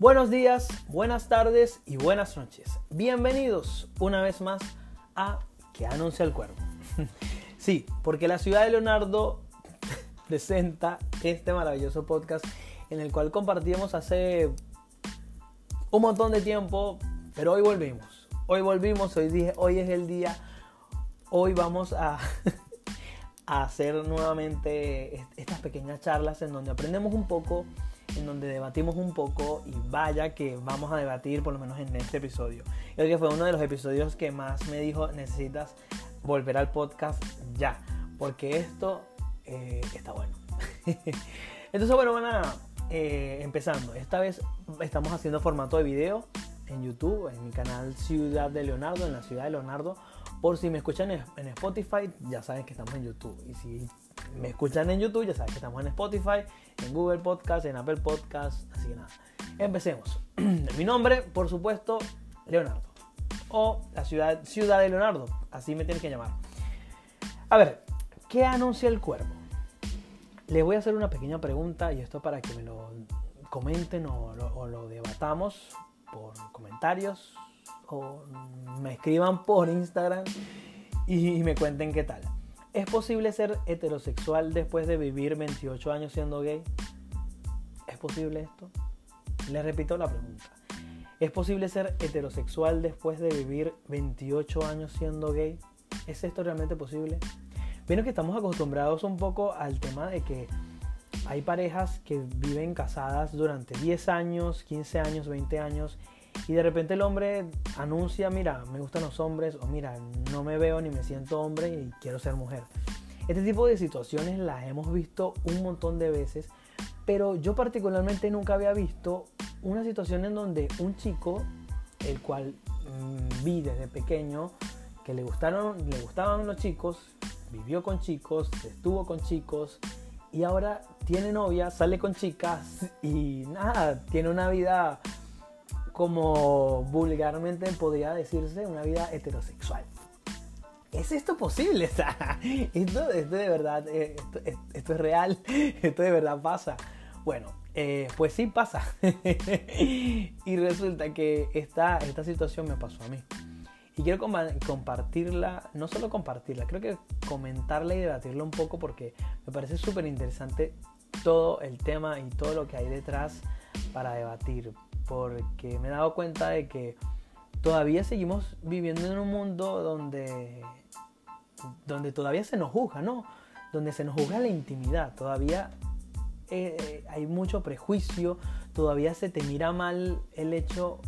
Buenos días, buenas tardes y buenas noches. Bienvenidos una vez más a Que anuncia el cuervo. sí, porque la ciudad de Leonardo presenta este maravilloso podcast en el cual compartimos hace un montón de tiempo, pero hoy volvimos. Hoy volvimos, hoy dije, hoy es el día. Hoy vamos a, a hacer nuevamente estas pequeñas charlas en donde aprendemos un poco en donde debatimos un poco y vaya que vamos a debatir por lo menos en este episodio. Creo que fue uno de los episodios que más me dijo necesitas volver al podcast ya, porque esto eh, está bueno. Entonces bueno, van a eh, empezando. Esta vez estamos haciendo formato de video en YouTube, en mi canal Ciudad de Leonardo, en la ciudad de Leonardo. Por si me escuchan en Spotify, ya saben que estamos en YouTube. Y si me escuchan en YouTube, ya saben que estamos en Spotify, en Google Podcast, en Apple Podcast, así que nada. Empecemos. Mi nombre, por supuesto, Leonardo. O la ciudad, ciudad de Leonardo, así me tienen que llamar. A ver, ¿qué anuncia el cuervo? Les voy a hacer una pequeña pregunta y esto para que me lo comenten o lo debatamos por comentarios o me escriban por Instagram y me cuenten qué tal. ¿Es posible ser heterosexual después de vivir 28 años siendo gay? ¿Es posible esto? Les repito la pregunta. ¿Es posible ser heterosexual después de vivir 28 años siendo gay? ¿Es esto realmente posible? Bueno, que estamos acostumbrados un poco al tema de que hay parejas que viven casadas durante 10 años, 15 años, 20 años y de repente el hombre anuncia, mira, me gustan los hombres o mira, no me veo ni me siento hombre y quiero ser mujer. Este tipo de situaciones las hemos visto un montón de veces, pero yo particularmente nunca había visto una situación en donde un chico, el cual mm, vi desde pequeño, que le, gustaron, le gustaban los chicos, vivió con chicos, estuvo con chicos y ahora tiene novia, sale con chicas y nada, tiene una vida como vulgarmente podría decirse, una vida heterosexual. ¿Es esto posible? esto, esto, de verdad, eh, esto, es real, esto de verdad pasa. Bueno, eh, pues sí pasa. y resulta que esta, esta situación me pasó a mí. Y quiero compartirla, no solo compartirla, creo que comentarla y debatirla un poco porque me parece súper interesante todo el tema y todo lo que hay detrás para debatir porque me he dado cuenta de que todavía seguimos viviendo en un mundo donde, donde todavía se nos juzga, ¿no? Donde se nos juzga la intimidad, todavía eh, hay mucho prejuicio, todavía se te mira mal el hecho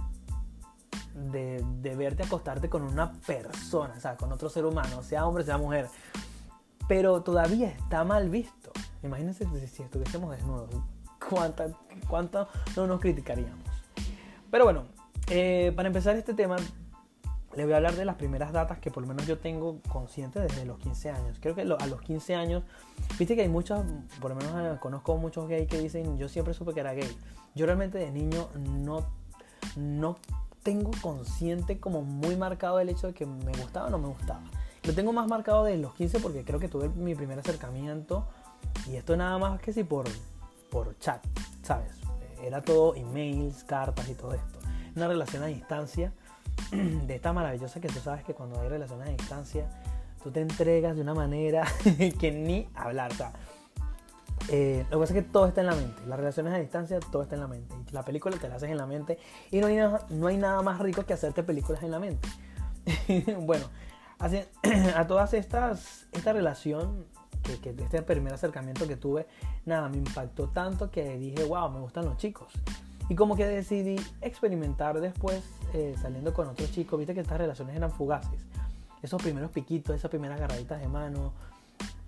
de, de, verte acostarte con una persona, o sea, con otro ser humano, sea hombre, sea mujer. Pero todavía está mal visto. Imagínense si estuviésemos desnudos. ¿Cuánto, ¿Cuánto no nos criticaríamos? Pero bueno, eh, para empezar este tema, les voy a hablar de las primeras datas que por lo menos yo tengo consciente desde los 15 años. Creo que a los 15 años, viste que hay muchos, por lo menos eh, conozco muchos gays que dicen, yo siempre supe que era gay. Yo realmente de niño no, no tengo consciente como muy marcado el hecho de que me gustaba o no me gustaba. Lo tengo más marcado de los 15 porque creo que tuve mi primer acercamiento y esto nada más que si por, por chat, ¿sabes? Era todo emails, cartas y todo esto. Una relación a distancia de esta maravillosa que tú sabes que cuando hay relaciones a distancia, tú te entregas de una manera que ni hablar. O sea, eh, lo que pasa es que todo está en la mente. Las relaciones a distancia, todo está en la mente. La película te la haces en la mente. Y no hay nada, no hay nada más rico que hacerte películas en la mente. bueno, a todas estas, esta relación que, este primer acercamiento que tuve, nada, me impactó tanto que dije, wow, me gustan los chicos. Y como que decidí experimentar después eh, saliendo con otros chicos, viste que estas relaciones eran fugaces. Esos primeros piquitos, esas primeras agarraditas de mano.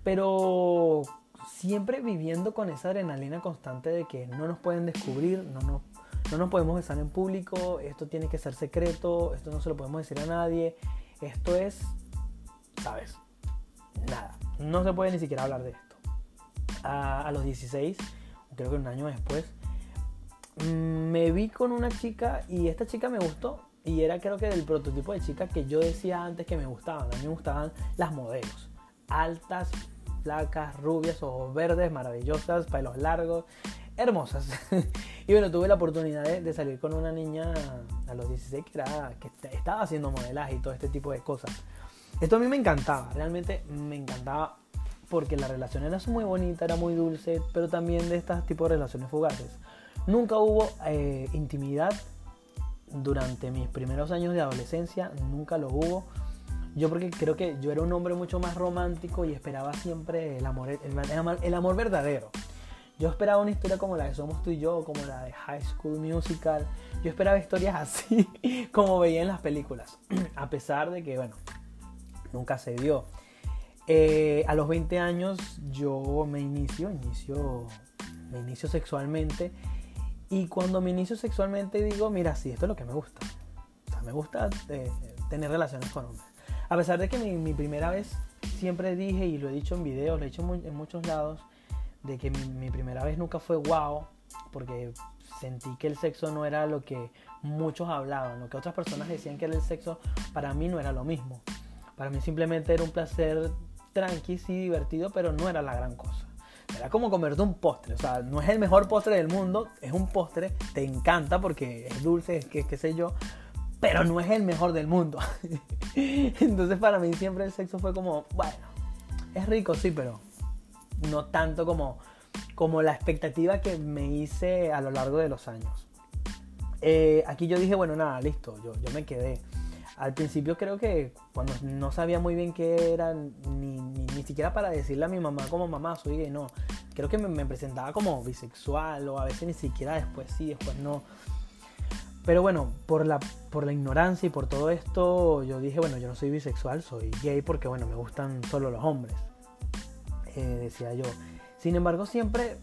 Pero siempre viviendo con esa adrenalina constante de que no nos pueden descubrir, no nos, no nos podemos besar en público, esto tiene que ser secreto, esto no se lo podemos decir a nadie. Esto es, ¿sabes? Nada no se puede ni siquiera hablar de esto. A, los 16, creo que un año después, mm, me vi con una chica y esta chica me gustó. Y era creo que del prototipo de chica que yo decía antes que me gustaban. A mí me gustaban las modelos. Altas, flacas, rubias, ojos verdes, maravillosas, pelos largos. hermosas. y bueno, tuve la oportunidad de, salir con una niña a los 16 que, era, que estaba haciendo modelaje y todo este tipo de cosas. Esto a mí me encantaba, realmente me encantaba porque la relación era muy bonita, era muy dulce, pero también de estos tipos de relaciones fugaces. Nunca hubo eh, intimidad durante mis primeros años de adolescencia, nunca lo hubo. Yo porque creo que yo era un hombre mucho más romántico y esperaba siempre el amor, el, amor verdadero. Yo esperaba una historia como la de Somos tú y yo, como la de High School Musical. Yo esperaba historias así como veía en las películas. A pesar de que, bueno, nunca se dio. Eh, a los 20 años yo me inicio, inicio, me sexualmente. Y cuando me inicio sexualmente digo, mira, sí, esto es lo que me gusta. O sea, me gusta eh, tener relaciones con hombres. A pesar de que mi, primera vez siempre dije, y lo he dicho en videos, lo he dicho en muchos lados, de que mi, primera vez nunca fue wow, porque sentí que el sexo no era lo que muchos hablaban, lo que otras personas decían que era el sexo, para mí no era lo mismo. Para mí simplemente era un placer tranqui, sí divertido, pero no era la gran cosa. Era como comerte un postre, o sea, no es el mejor postre del mundo, es un postre, te encanta porque es dulce, es que qué sé yo, pero no es el mejor del mundo. Entonces para mí siempre el sexo fue como, bueno, es rico, sí, pero no tanto como, como la expectativa que me hice a lo largo de los años. Eh, aquí yo dije, bueno, nada, listo, yo, yo me quedé. Al principio creo que cuando no sabía muy bien qué era, ni, ni, siquiera para decirle a mi mamá como mamá soy gay, no. Creo que me, me, presentaba como bisexual o a veces ni siquiera después sí, después no. Pero bueno, por la, por la ignorancia y por todo esto, yo dije, bueno, yo no soy bisexual, soy gay porque, bueno, me gustan solo los hombres. Eh, decía yo. Sin embargo, siempre,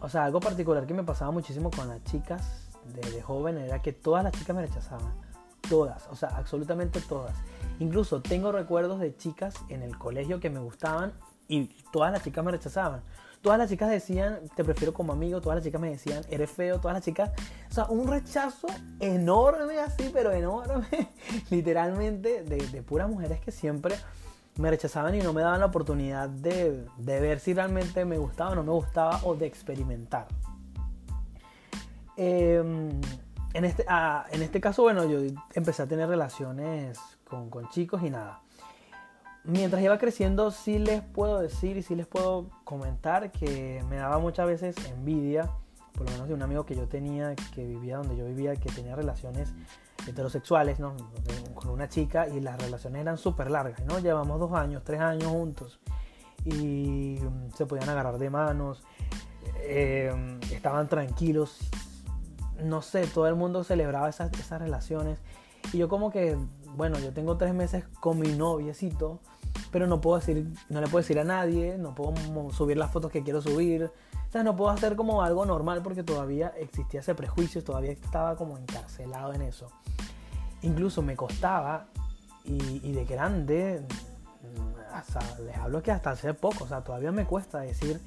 o sea, algo particular que me pasaba muchísimo con las chicas de, joven era que todas las chicas me rechazaban. Todas, o sea, absolutamente todas. Incluso tengo recuerdos de chicas en el colegio que me gustaban y todas las chicas me rechazaban. Todas las chicas decían, te prefiero como amigo, todas las chicas me decían, eres feo, todas las chicas, o sea, un rechazo enorme así, pero enorme, literalmente, de, de puras mujeres que siempre me rechazaban y no me daban la oportunidad de, ver si realmente me gustaba o no me gustaba o de experimentar. Em, en, este, ah, en este caso, bueno, yo empecé a tener relaciones con, con, chicos y nada. Mientras iba creciendo, sí les puedo decir y sí les puedo comentar que me daba muchas veces envidia, por lo menos de un amigo que yo tenía, que vivía donde yo vivía, que tenía relaciones heterosexuales, ¿no? Con una chica y las relaciones eran súper largas, ¿no? Llevamos dos años, tres años juntos y mm, se podían agarrar de manos, eh, estaban tranquilos, no sé, todo el mundo celebraba esas, esas relaciones y yo como que, bueno, yo tengo tres meses con mi noviecito, pero no puedo decir, no le puedo decir a nadie, no puedo subir las fotos que quiero subir, o sea, no puedo hacer como algo normal porque todavía existía ese prejuicio, todavía estaba como encarcelado en eso. Incluso me costaba, y, de grande, hasta, les hablo que hasta hace poco, o sea, todavía me cuesta decir,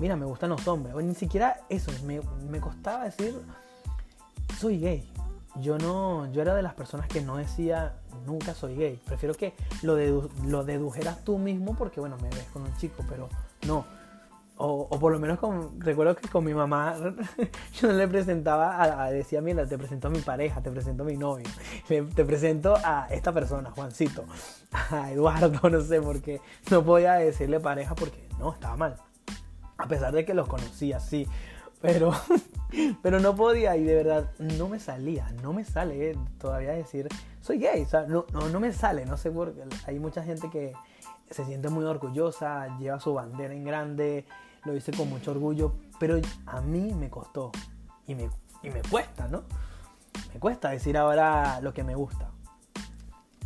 mira, me gustan los hombres. O ni siquiera eso, me, me costaba decir, soy gay. Yo no, yo era de las personas que no decía nunca soy gay. Prefiero que lo, lo dedujeras tú mismo porque, bueno, me ves con un chico, pero no o, por lo menos con, recuerdo que con mi mamá yo le presentaba, a, decía, mira, te presento a mi pareja, te presento a mi novio, te presento a esta persona, Juancito, a Eduardo, no sé, porque no podía decirle pareja porque no, estaba mal. A pesar de que los conocía, sí, pero, pero no podía y de verdad no me salía, no me sale eh, todavía decir, soy gay, o sea, no, no, no me sale, no sé por qué, hay mucha gente que se siente muy orgullosa, lleva su bandera en grande, lo hice con mucho orgullo, pero a mí me costó y me, y me cuesta, ¿no? Me cuesta decir ahora lo que me gusta.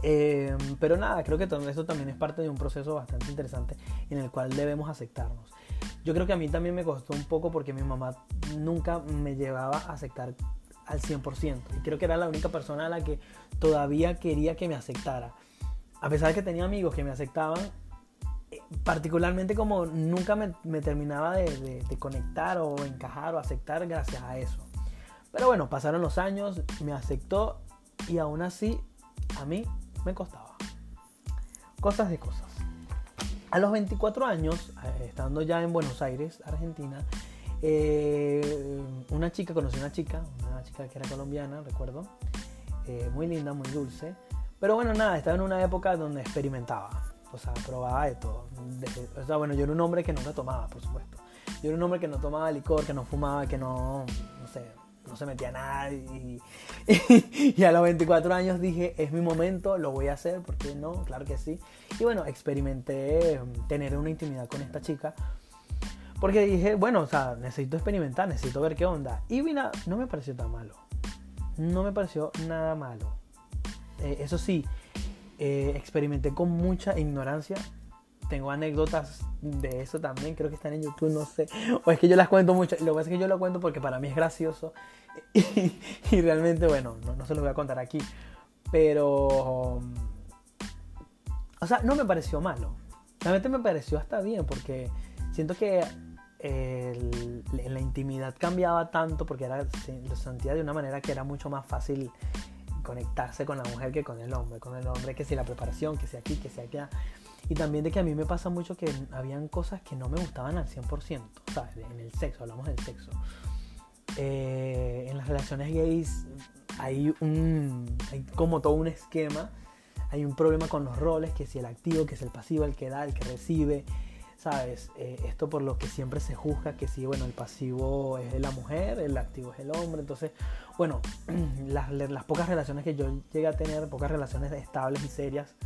Em, pero nada, creo que todo eso también es parte de un proceso bastante interesante en el cual debemos aceptarnos. Yo creo que a mí también me costó un poco porque mi mamá nunca me llevaba a aceptar al 100%. Y creo que era la única persona a la que todavía quería que me aceptara. A pesar de que tenía amigos que me aceptaban, particularmente como nunca me, terminaba de, conectar o encajar o aceptar gracias a eso. Pero bueno, pasaron los años, me aceptó y aún así a mí me costaba. Cosas de cosas. A los 24 años, eh, estando ya en Buenos Aires, Argentina, Eh, una chica, conocí una chica, una chica que era colombiana, recuerdo, eh, muy linda, muy dulce. Pero bueno, nada, estaba en una época donde experimentaba, o sea, probaba de todo. o sea, bueno, yo era un hombre que nunca tomaba, por supuesto. Yo era un hombre que no tomaba licor, que no fumaba, que no, no se metía nada. Y, y, a los 24 años dije, es mi momento, lo voy a hacer, ¿por qué no? Claro que sí. Y bueno, experimenté mm, tener una intimidad con esta chica. Porque dije, bueno, o sea, necesito experimentar, necesito ver qué onda. Y mira, no me pareció tan malo. No me pareció nada malo. Eh, eso sí, eh, experimenté con mucha ignorancia. Tengo anécdotas de eso también, creo que están en YouTube, no sé. O es que yo las cuento mucho. Lo que pasa es que yo lo cuento porque para mí es gracioso. Y, realmente, bueno, no, no se lo voy a contar aquí. Pero... O sea, no me pareció malo. Realmente me pareció hasta bien porque siento que el, la intimidad cambiaba tanto porque era, lo sentía de una manera que era mucho más fácil conectarse con la mujer que con el hombre. Con el hombre que si la preparación, que sea aquí, que sea allá. Y también de que a mí me pasa mucho que habían cosas que no me gustaban al 100%. ¿sabes? En el sexo, hablamos del sexo. Eh, en las relaciones gays hay, un, hay como todo un esquema. Hay un problema con los roles, que si el activo, que es el pasivo, el que da, el que recibe. ¿sabes? Eh, esto por lo que siempre se juzga que si, bueno, el pasivo es la mujer, el activo es el hombre. Entonces, bueno, las, las pocas relaciones que yo llegué a tener, pocas relaciones estables y serias,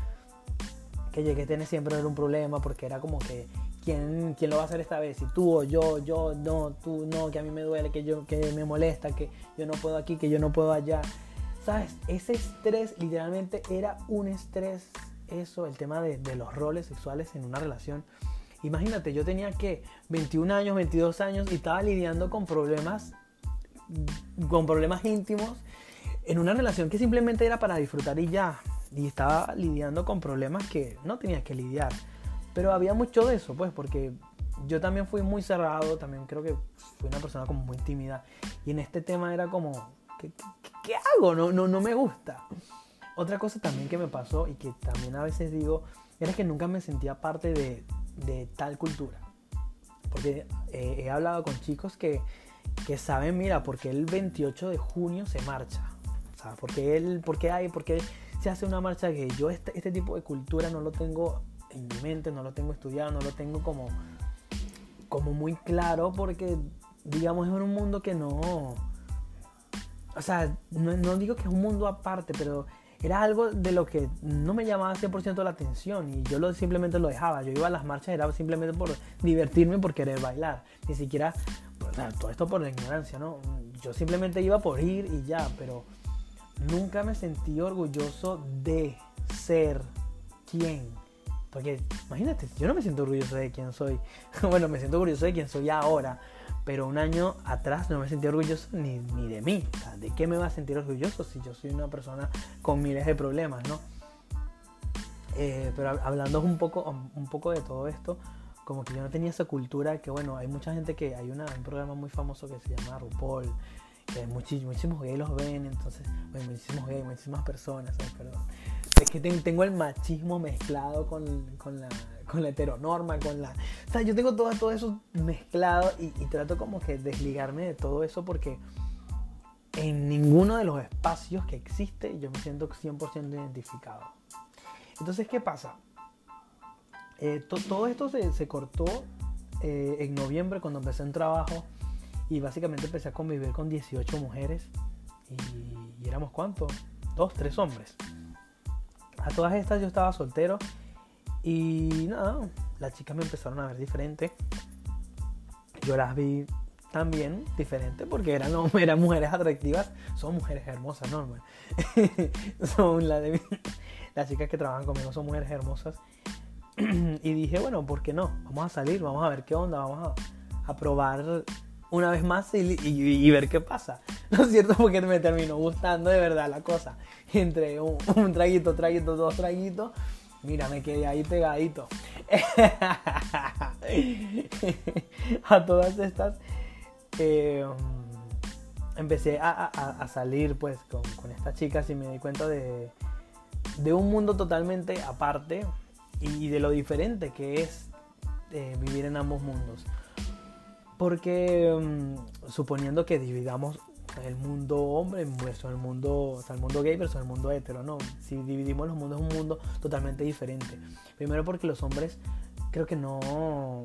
que llegué a tener siempre era un problema porque era como que ¿quién, quién lo va a hacer esta vez, si tú o yo, yo, no, tú, no, que a mí me duele, que yo, que me molesta, que yo no puedo aquí, que yo no puedo allá. ¿Sabes? Ese estrés literalmente era un estrés, eso, el tema de, de los roles sexuales en una relación Imagínate, yo tenía que 21 años, 22 años y estaba lidiando con problemas, con problemas íntimos en una relación que simplemente era para disfrutar y ya. Y estaba lidiando con problemas que no tenía que lidiar. Pero había mucho de eso, pues, porque yo también fui muy cerrado, también creo que fui una persona como muy tímida. Y en este tema era como, ¿qué, hago? No, no, no me gusta. Otra cosa también que me pasó y que también a veces digo, era que nunca me sentía parte de, de tal cultura. Porque eh, he hablado con chicos que, que, saben, mira, porque el 28 de junio se marcha. O sea, porque, él, porque hay, porque se hace una marcha que yo este, este tipo de cultura no lo tengo en mi mente, no lo tengo estudiado, no lo tengo como, como muy claro porque, digamos, es un mundo que no... O sea, no, no digo que es un mundo aparte, pero era algo de lo que no me llamaba 100% la atención y yo lo, simplemente lo dejaba. Yo iba a las marchas era simplemente por divertirme, por querer bailar. Ni siquiera, todo esto por la ignorancia, ¿no? Yo simplemente iba por ir y ya, pero nunca me sentí orgulloso de ser quien. Porque imagínate, yo no me siento orgulloso de quién soy. bueno, me siento orgulloso de quién soy ahora pero un año atrás no me sentí orgulloso ni, ni de mí. ¿De qué me va a sentir orgulloso si yo soy una persona con miles de problemas, no? Eh, pero hablando un poco, un poco de todo esto, como que yo no tenía esa cultura que, bueno, hay mucha gente que hay un programa muy famoso que se llama RuPaul, que muchísimos, gays los ven, entonces, muchísimos gays, muchísimas personas, perdón. Es que tengo el machismo mezclado con, con la con la heteronorma, con la... O sea, yo tengo todo, todo eso mezclado y, trato como que desligarme de todo eso porque en ninguno de los espacios que existe yo me siento 100% identificado. Entonces, ¿qué pasa? Eh, todo esto se, se cortó eh, en noviembre cuando empecé un trabajo y básicamente empecé a convivir con 18 mujeres y, éramos cuántos? Dos, tres hombres. A todas estas yo estaba soltero y nada, las chicas me empezaron a ver diferente. Yo las vi también diferente porque eran, eran mujeres atractivas, son mujeres hermosas, ¿no? son la de, las chicas que trabajan conmigo son mujeres hermosas. y dije, bueno, ¿por qué no? Vamos a salir, vamos a ver qué onda, vamos a, probar una vez más y, ver qué pasa. ¿No es cierto? Porque me terminó gustando de verdad la cosa. Entre un, un traguito, traguito, dos traguitos Mira, me quedé ahí pegadito. a todas estas eh, empecé a, salir pues con, estas chicas y me di cuenta de, un mundo totalmente aparte y de lo diferente que es eh, vivir en ambos mundos. Porque mm, suponiendo que dividamos el mundo hombre versus el mundo, o sea, el mundo gay versus el mundo hetero, no. Si dividimos los mundos es un mundo totalmente diferente. Primero porque los hombres creo que no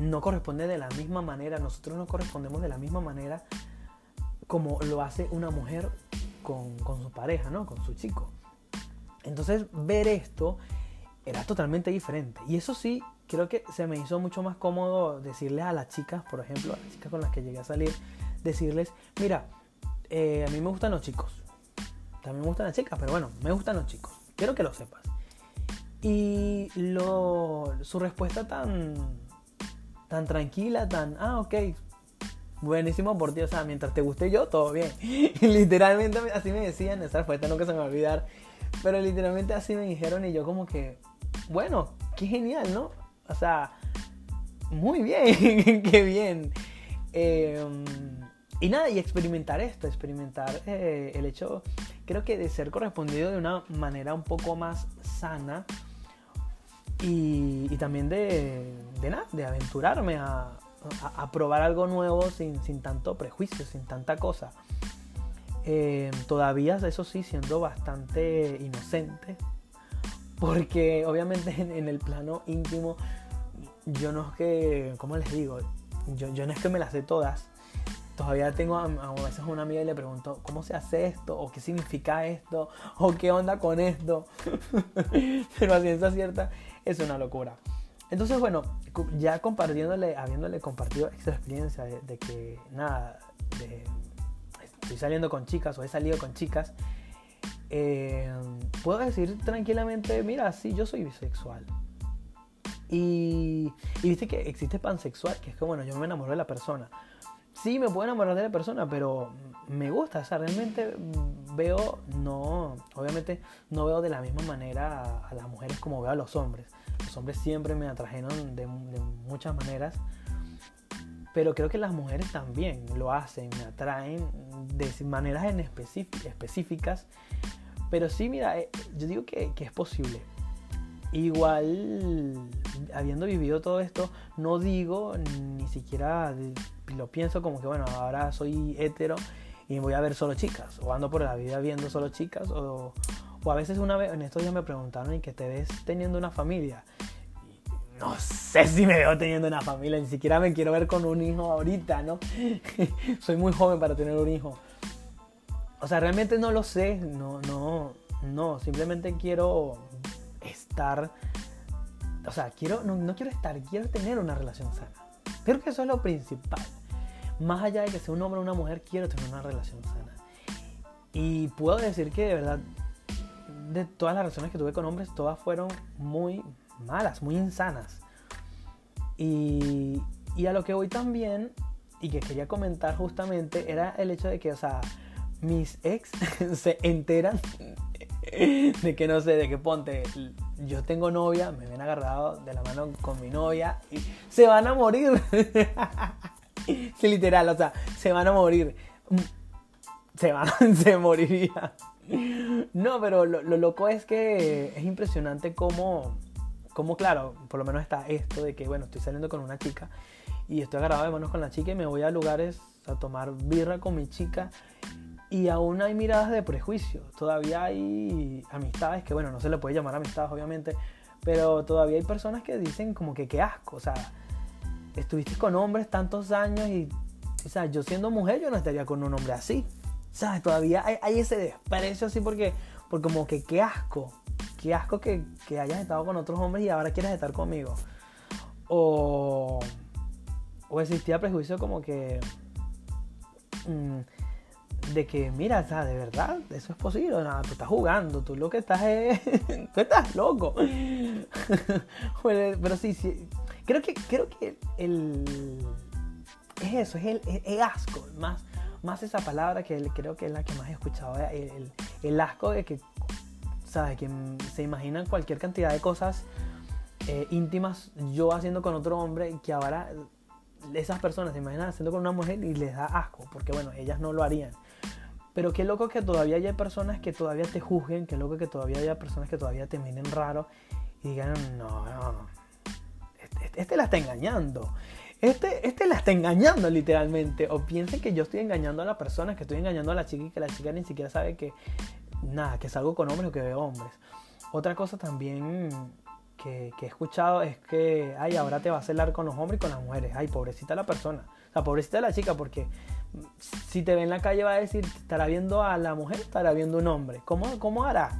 no corresponde de la misma manera, nosotros no correspondemos de la misma manera como lo hace una mujer con, su pareja, ¿no? Con su chico. Entonces ver esto era totalmente diferente. Y eso sí, creo que se me hizo mucho más cómodo decirles a las chicas, por ejemplo, a las chicas con las que llegué a salir, decirles, mira, eh, a mí me gustan los chicos. También me gustan las chicas, pero bueno, me gustan los chicos. Quiero que lo sepas. Y su respuesta tan, tan tranquila, tan, ah, ok, buenísimo por ti, o sea, mientras te guste yo, todo bien. literalmente así me decían, esa respuesta nunca se me va a olvidar, pero literalmente así me dijeron y yo como que, bueno, qué genial, ¿no? O sea, muy bien, qué bien. Em, y nada, y experimentar esto, experimentar eh, el hecho, creo que de ser correspondido de una manera un poco más sana y, también de, de, nada, de aventurarme a, probar algo nuevo sin, sin, tanto prejuicio, sin tanta cosa. Eh, todavía, eso sí, siendo bastante inocente, porque obviamente en, el plano íntimo, yo no es que, ¿cómo les digo? Yo, yo no es que me las sé todas. Todavía tengo a, a, veces una amiga y le pregunto, ¿cómo se hace esto? ¿O qué significa esto? ¿O qué onda con esto? Pero a ciencia cierta, es una locura. Entonces, bueno, ya compartiéndole, habiéndole compartido esta experiencia de, que, nada, estoy saliendo con chicas o he salido con chicas, eh, puedo decir tranquilamente, mira, sí, yo soy bisexual. Y, viste que existe pansexual, que es que, bueno, yo me enamoro de la persona. Sí, me puedo enamorar de la persona, pero me gusta, o sea, realmente veo, no, obviamente no veo de la misma manera a las mujeres como veo a los hombres. Los hombres siempre me atrajeron de, muchas maneras, pero creo que las mujeres también lo hacen, me atraen de maneras en específicas. Pero sí, mira, eh, yo digo que, que, es posible. Igual, habiendo vivido todo esto, no digo, ni siquiera lo pienso como que, bueno, ahora soy hetero y voy a ver solo chicas, o ando por la vida viendo solo chicas, o, o a veces una vez, en estos días me preguntaron, ¿y que te ves teniendo una familia? no sé si me veo teniendo una familia, ni siquiera me quiero ver con un hijo ahorita, ¿no? Soy muy joven para tener un hijo. O sea, realmente no lo sé, no, no, no, simplemente quiero estar, o sea, quiero, no, no quiero estar, quiero tener una relación sana. Creo que eso es lo principal. Más allá de que sea un hombre o una mujer, quiero tener una relación sana. Y puedo decir que de verdad de todas las relaciones que tuve con hombres, todas fueron muy malas, muy insanas. Y, y a lo que voy también, y que quería comentar justamente, era el hecho de que, o sea, mis ex se enteran de que no sé, de que ponte, yo tengo novia, me ven agarrado de la mano con mi novia y se van a morir. sí, literal, o sea, se van a morir. Se van, se moriría. No, pero lo, loco es que es impresionante cómo, cómo, claro, por lo menos está esto de que, bueno, estoy saliendo con una chica y estoy agarrado de manos con la chica y me voy a lugares a tomar birra con mi chica y aún hay miradas de prejuicio. Todavía hay amistades que, bueno, no se le puede llamar amistades, obviamente, pero todavía hay personas que dicen como que qué asco, o sea, estuviste con hombres tantos años y, o sea, yo siendo mujer yo no estaría con un hombre así. ¿Sabes? Todavía hay, ese desprecio así porque, porque como que qué asco. Qué asco que, hayas estado con otros hombres y ahora quieres estar conmigo. O, o existía prejuicio como que... Mm, de que, mira, o sea, de verdad, eso es posible. Nada, tú estás jugando, tú lo que estás es. tú estás loco. pero sí, sí. Creo que, creo que el. Es eso, es el, asco. Más, más esa palabra que creo que es la que más he escuchado, el, el asco de que, ¿sabes? Que se imaginan cualquier cantidad de cosas eh, íntimas yo haciendo con otro hombre que ahora esas personas se imaginan haciendo con una mujer y les da asco, porque bueno, ellas no lo harían. Pero qué loco que todavía haya personas que todavía te juzguen, qué loco que todavía haya personas que todavía te miren raro y digan, no, no, este, este la está engañando este, este la está engañando literalmente. O piensen que yo estoy engañando a la persona, que estoy engañando a la chica y que la chica ni siquiera sabe que, nada, que salgo con hombres o que veo hombres. Otra cosa también que, he escuchado es que, ay, ahora te va a celar con los hombres y con las mujeres. Ay, pobrecita la persona. O sea, pobrecita la chica, porque si te ve en la calle va a decir, estará viendo a la mujer, estará viendo un hombre. ¿Cómo, cómo hará?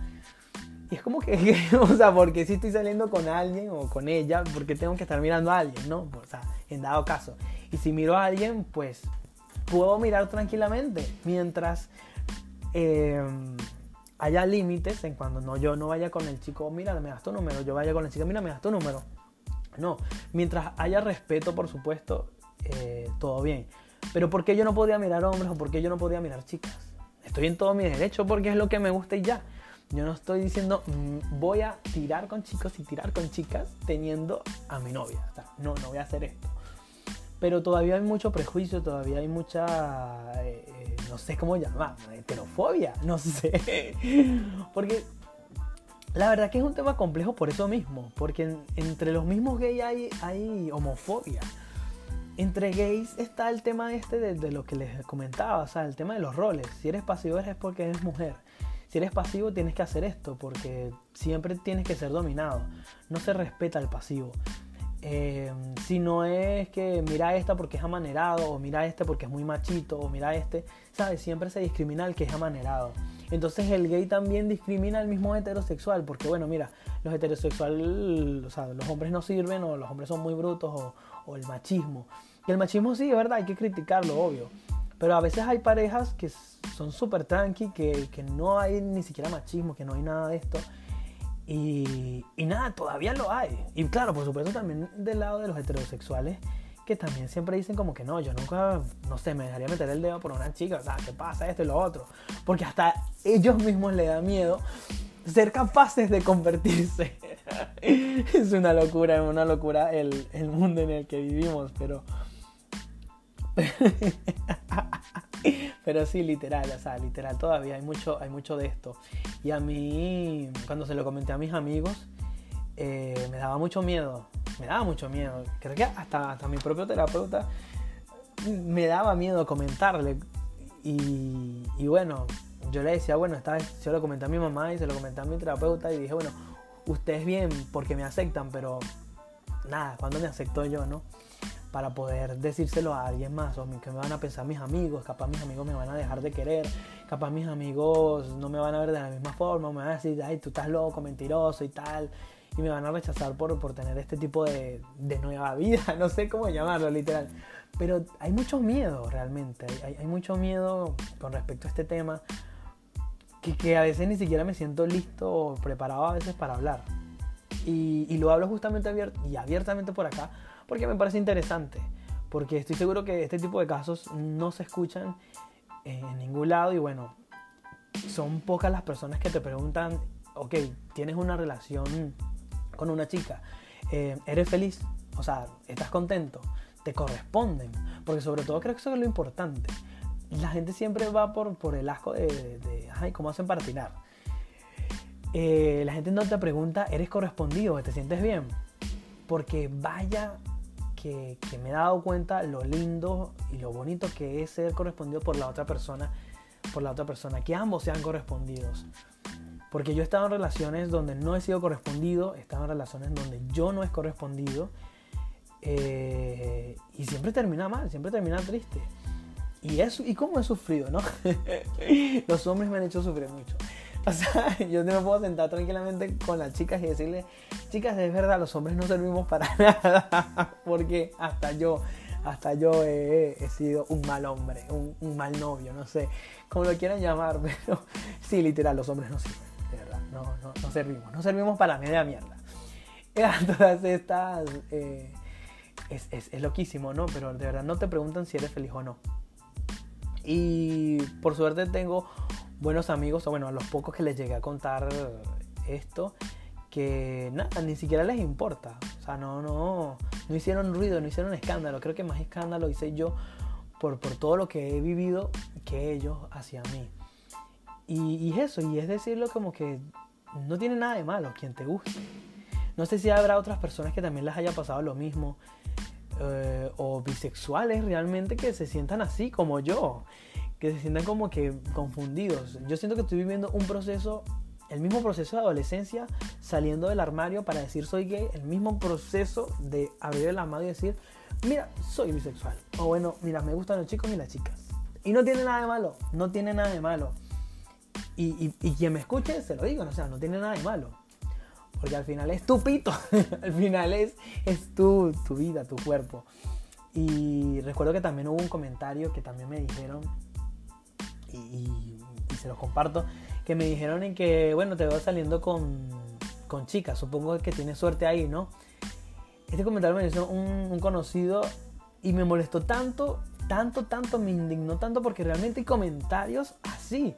Y es como que, o sea, porque si estoy saliendo con alguien o con ella, porque tengo que estar mirando a alguien, ¿no? O sea, en dado caso. Y si miro a alguien, pues puedo mirar tranquilamente. Mientras eh, haya límites en cuando no, yo no vaya con el chico, mira, me das tu número, yo vaya con la chica, mira, me das tu número. No, mientras haya respeto, por supuesto, eh, todo bien. Pero ¿por qué yo no podía mirar hombres o por qué yo no podía mirar chicas? Estoy en todo mi derecho porque es lo que me gusta y ya. Yo no estoy diciendo mm, voy a tirar con chicos y tirar con chicas teniendo a mi novia. no, no voy a hacer esto. Pero todavía hay mucho prejuicio, todavía hay mucha, eh, eh, no sé cómo llamar, heterofobia, no sé. Porque la verdad que es un tema complejo por eso mismo, porque entre los mismos gays hay, hay homofobia. Entre gays está el tema este de, lo que les comentaba, o sea, el tema de los roles. Si eres pasivo es porque eres mujer si eres pasivo tienes que hacer esto porque siempre tienes que ser dominado. No se respeta el pasivo. Eh, si no es que mira esta porque es amanerado, o mira este porque es muy machito, o mira este, ¿sabes? Siempre se discrimina al que es amanerado. Entonces el gay también discrimina al mismo heterosexual, porque bueno, mira, los heterosexuales, o sea, los hombres no sirven, o los hombres son muy brutos, o, o el machismo. Y el machismo sí, es verdad, hay que criticarlo, obvio. Pero a veces hay parejas que son súper tranqui, que, que, no hay ni siquiera machismo, que no hay nada de esto. Y, y, nada, todavía lo hay. Y claro, por supuesto también del lado de los heterosexuales, que también siempre dicen como que no, yo nunca, no sé, me dejaría meter el dedo por una chica, o sea, ¿qué pasa esto y lo otro? Porque hasta ellos mismos le da miedo ser capaces de convertirse. es una locura, es una locura el, el mundo en el que vivimos, pero... Pero sí, literal, o sea, literal, todavía hay mucho, hay mucho de esto. Y a mí, cuando se lo comenté a mis amigos, eh, me daba mucho miedo, me daba mucho miedo. Creo que hasta, hasta mi propio terapeuta me daba miedo comentarle. Y, y bueno, yo le decía, bueno, esta vez yo lo comenté a mi mamá y se lo comenté a mi terapeuta y dije, bueno, ustedes bien porque me aceptan, pero nada, cuando me acepto yo, no? para poder decírselo a alguien más, o que me van a pensar mis amigos, capaz mis amigos me van a dejar de querer, capaz mis amigos no me van a ver de la misma forma, me van a decir, ay, tú estás loco, mentiroso y tal, y me van a rechazar por, por tener este tipo de, de nueva vida, no sé cómo llamarlo literal. Pero hay mucho miedo realmente, hay, hay mucho miedo con respecto a este tema, que, que, a veces ni siquiera me siento listo o preparado a veces para hablar. Y, lo hablo justamente y abiertamente por acá, porque me parece interesante, porque estoy seguro que este tipo de casos no se escuchan en ningún lado y bueno, son pocas las personas que te preguntan, ok, tienes una relación con una chica, eh, ¿eres feliz? O sea, ¿estás contento? ¿Te corresponden? Porque sobre todo creo que eso es lo importante. La gente siempre va por, por el asco de, ay, ¿cómo hacen para tirar? Eh, la gente no te pregunta, ¿eres correspondido? ¿Te sientes bien? Porque vaya que, me he dado cuenta lo lindo y lo bonito que es ser correspondido por la otra persona, por la otra persona, que ambos sean correspondidos. Porque yo he estado en relaciones donde no he sido correspondido, he estado en relaciones donde yo no he correspondido eh, y siempre termina mal, siempre termina triste. Y, eso, y cómo he sufrido, ¿no? Los hombres me han hecho sufrir mucho. O sea, yo no me puedo sentar tranquilamente con las chicas y decirle, chicas, es verdad, los hombres no servimos para nada, porque hasta yo, hasta yo he, sido un mal hombre, un, mal novio, no sé, como lo quieran llamar, pero sí, literal, los hombres no sirven, de verdad, no, no, no servimos, no servimos para media mierda. Todas estas... Eh, es, es, es loquísimo, ¿no? Pero de verdad no te preguntan si eres feliz o no. Y por suerte tengo buenos amigos, o bueno, a los pocos que les llegué a contar esto, que nada, ni siquiera les importa. O sea, no, no, no hicieron ruido, no hicieron escándalo. Creo que más escándalo hice yo por, por todo lo que he vivido que ellos hacia mí. Y, y eso, y es decirlo como que no tiene nada de malo quien te guste. No sé si habrá otras personas que también les haya pasado lo mismo eh, o bisexuales realmente que se sientan así como yo, que se sientan como que confundidos. Yo siento que estoy viviendo un proceso, el mismo proceso de adolescencia, saliendo del armario para decir soy gay, el mismo proceso de abrir el armario y decir, mira, soy bisexual. O bueno, mira, me gustan los chicos y las chicas. Y no tiene nada de malo, no tiene nada de malo. Y, quien me escuche, se lo digo, o sea, no tiene nada de malo. Porque al final es tu pito, al final es, es tu, tu vida, tu cuerpo. Y recuerdo que también hubo un comentario que también me dijeron, y, se los comparto, que me dijeron en que, bueno, te veo saliendo con, con chicas, supongo que tienes suerte ahí, ¿no? Este comentario me hizo un, un conocido y me molestó tanto, tanto, tanto, me indignó tanto porque realmente hay comentarios así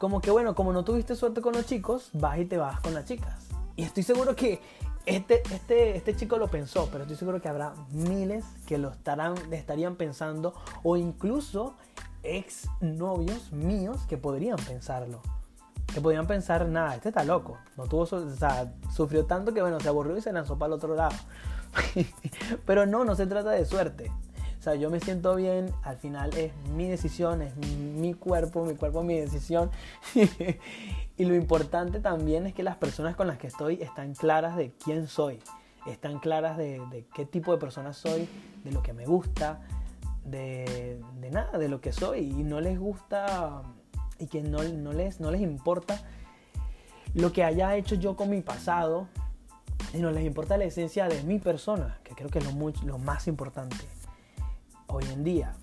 como que bueno, como no tuviste suerte con los chicos, vas y te vas con las chicas. Y estoy seguro que este, este, este chico lo pensó, pero estoy seguro que habrá miles que lo estarán, estarían pensando o incluso ex novios míos que podrían pensarlo. Que podrían pensar, nada, este está loco. No tuvo, o sea, sufrió tanto que bueno, se aburrió y se lanzó para el otro lado. pero no, no se trata de suerte. O sea, yo me siento bien, al final es mi decisión, es mi cuerpo, mi cuerpo, mi decisión. y lo importante también es que las personas con las que estoy están claras de quién soy, están claras de, qué tipo de persona soy, de lo que me gusta, de, nada, de lo que soy. Y no les gusta y que no, les, no les importa lo que haya hecho yo con mi pasado, sino les importa la esencia de mi persona, que creo que es lo, lo más importante hoy en día.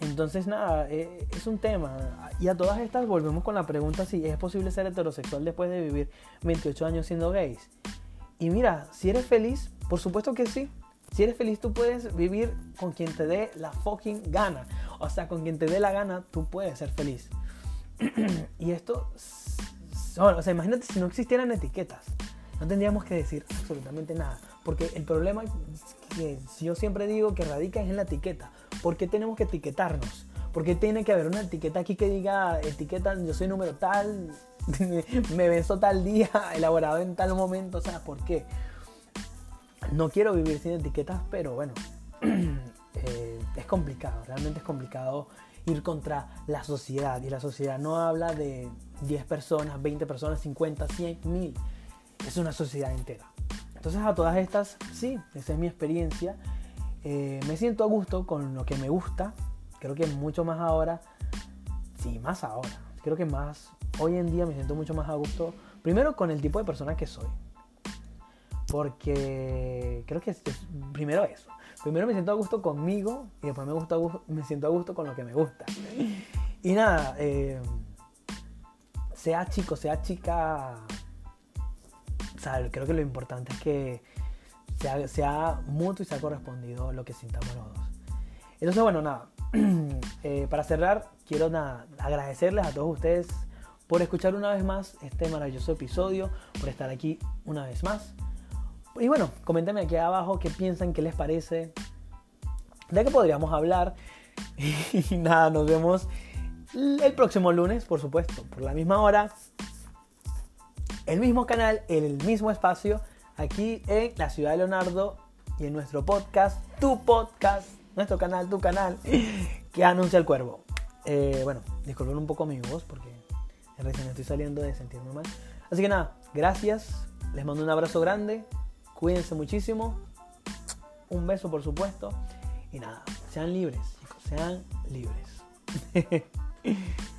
Entonces, nada, eh, es un tema. Y a todas estas volvemos con la pregunta si es posible ser heterosexual después de vivir 28 años siendo gays. Y mira, si eres feliz, por supuesto que sí. Si eres feliz, tú puedes vivir con quien te dé la fucking gana. O sea, con quien te dé la gana, tú puedes ser feliz. y esto, o sea, imagínate si no existieran etiquetas. No tendríamos que decir absolutamente nada. Porque el problema que yo siempre digo que radica en la etiqueta. ¿Por qué tenemos que etiquetarnos? ¿Por qué tiene que haber una etiqueta aquí que diga, etiqueta, yo soy número tal, me beso tal día, elaborado en tal momento? O ¿por qué? No quiero vivir sin etiquetas, pero bueno, eh, es complicado, realmente es complicado ir contra la sociedad. Y la sociedad no habla de 10 personas, 20 personas, 50, 100, 1000. Es una sociedad entera. Entonces a todas estas, sí, esa es mi experiencia. Eh, me siento a gusto con lo que me gusta. Creo que mucho más ahora. Sí, más ahora. Creo que más. Hoy en día me siento mucho más a gusto. Primero con el tipo de persona que soy. Porque creo que es, primero eso. Primero me siento a gusto conmigo y después me, gusta, me siento a gusto con lo que me gusta. Y nada, eh, sea chico, sea chica, creo que lo importante es que sea, sea, mutuo y sea correspondido lo que sintamos los dos. Entonces, bueno, nada. Eh, para cerrar, quiero nada, agradecerles a todos ustedes por escuchar una vez más este maravilloso episodio, por estar aquí una vez más. Y bueno, coméntenme aquí abajo qué piensan, qué les parece, de qué podríamos hablar. Y nada, nos vemos el próximo lunes, por supuesto, por la misma hora, el mismo canal, el mismo espacio, aquí en la ciudad de Leonardo y en nuestro podcast, tu podcast, nuestro canal, tu canal, que anuncia el cuervo. Eh, bueno, disculpen un poco mi voz porque recién estoy saliendo de sentirme mal. Así que nada, gracias, les mando un abrazo grande, cuídense muchísimo, un beso por supuesto, y nada, sean libres, chicos, sean libres.